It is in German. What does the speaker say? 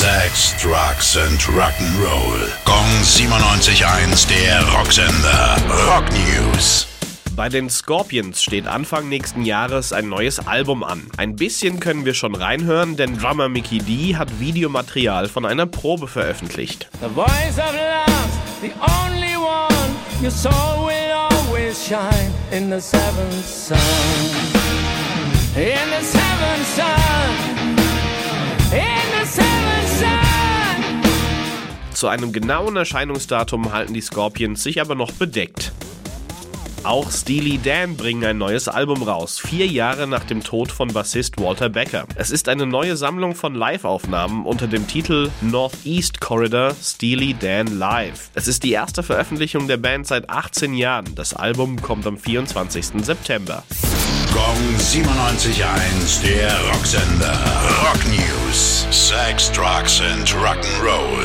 Sex, Drugs and Rock'n'Roll. Gong 97.1, der Rocksender. Rock News. Bei den Scorpions steht Anfang nächsten Jahres ein neues Album an. Ein bisschen können wir schon reinhören, denn Drummer Mickey D hat Videomaterial von einer Probe veröffentlicht. The voice of love, the only one your soul will always shine in the seventh sun. Zu einem genauen Erscheinungsdatum halten die Scorpions sich aber noch bedeckt. Auch Steely Dan bringen ein neues Album raus, vier Jahre nach dem Tod von Bassist Walter Becker. Es ist eine neue Sammlung von Live-Aufnahmen unter dem Titel Northeast Corridor Steely Dan Live. Es ist die erste Veröffentlichung der Band seit 18 Jahren. Das Album kommt am 24. September. Gong 97.1, der Rocksender. Rock News. Sex, Drugs and Rock'n'Roll.